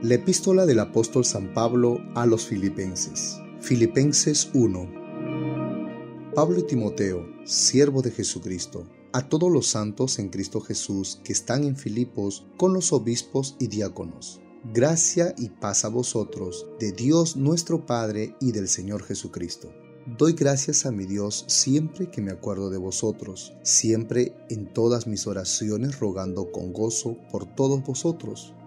La epístola del apóstol San Pablo a los Filipenses. Filipenses 1. Pablo y Timoteo, siervo de Jesucristo, a todos los santos en Cristo Jesús que están en Filipos con los obispos y diáconos. Gracia y paz a vosotros, de Dios nuestro Padre y del Señor Jesucristo. Doy gracias a mi Dios siempre que me acuerdo de vosotros, siempre en todas mis oraciones rogando con gozo por todos vosotros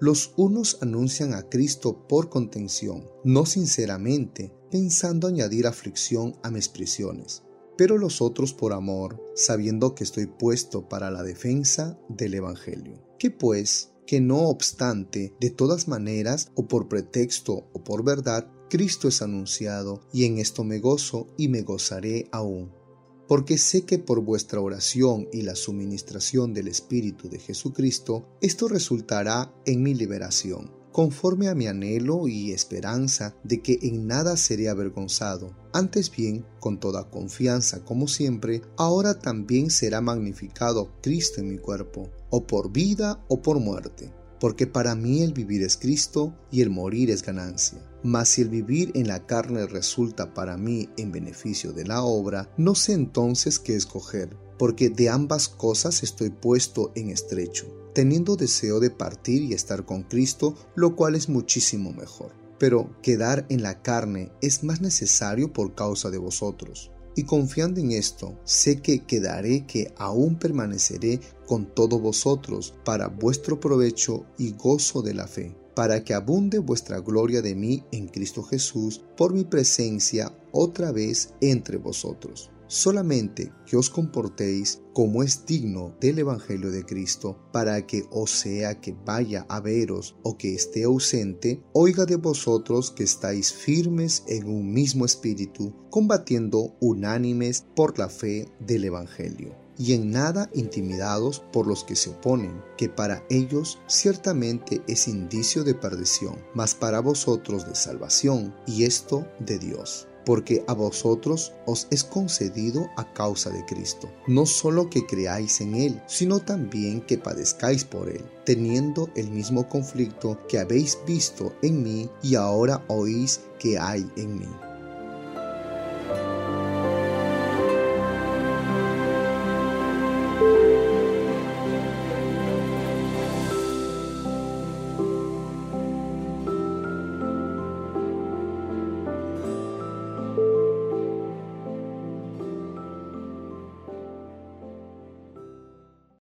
Los unos anuncian a Cristo por contención, no sinceramente, pensando añadir aflicción a mis prisiones, pero los otros por amor, sabiendo que estoy puesto para la defensa del Evangelio. Que pues, que no obstante, de todas maneras, o por pretexto o por verdad, Cristo es anunciado, y en esto me gozo y me gozaré aún porque sé que por vuestra oración y la suministración del Espíritu de Jesucristo, esto resultará en mi liberación, conforme a mi anhelo y esperanza de que en nada seré avergonzado. Antes bien, con toda confianza como siempre, ahora también será magnificado Cristo en mi cuerpo, o por vida o por muerte porque para mí el vivir es Cristo y el morir es ganancia. Mas si el vivir en la carne resulta para mí en beneficio de la obra, no sé entonces qué escoger, porque de ambas cosas estoy puesto en estrecho, teniendo deseo de partir y estar con Cristo, lo cual es muchísimo mejor. Pero quedar en la carne es más necesario por causa de vosotros y confiando en esto, sé que quedaré que aún permaneceré con todos vosotros para vuestro provecho y gozo de la fe, para que abunde vuestra gloria de mí en Cristo Jesús por mi presencia otra vez entre vosotros solamente que os comportéis como es digno del Evangelio de Cristo, para que o sea que vaya a veros o que esté ausente, oiga de vosotros que estáis firmes en un mismo espíritu, combatiendo unánimes por la fe del Evangelio y en nada intimidados por los que se oponen, que para ellos ciertamente es indicio de perdición, mas para vosotros de salvación, y esto de Dios porque a vosotros os es concedido a causa de Cristo, no solo que creáis en Él, sino también que padezcáis por Él, teniendo el mismo conflicto que habéis visto en mí y ahora oís que hay en mí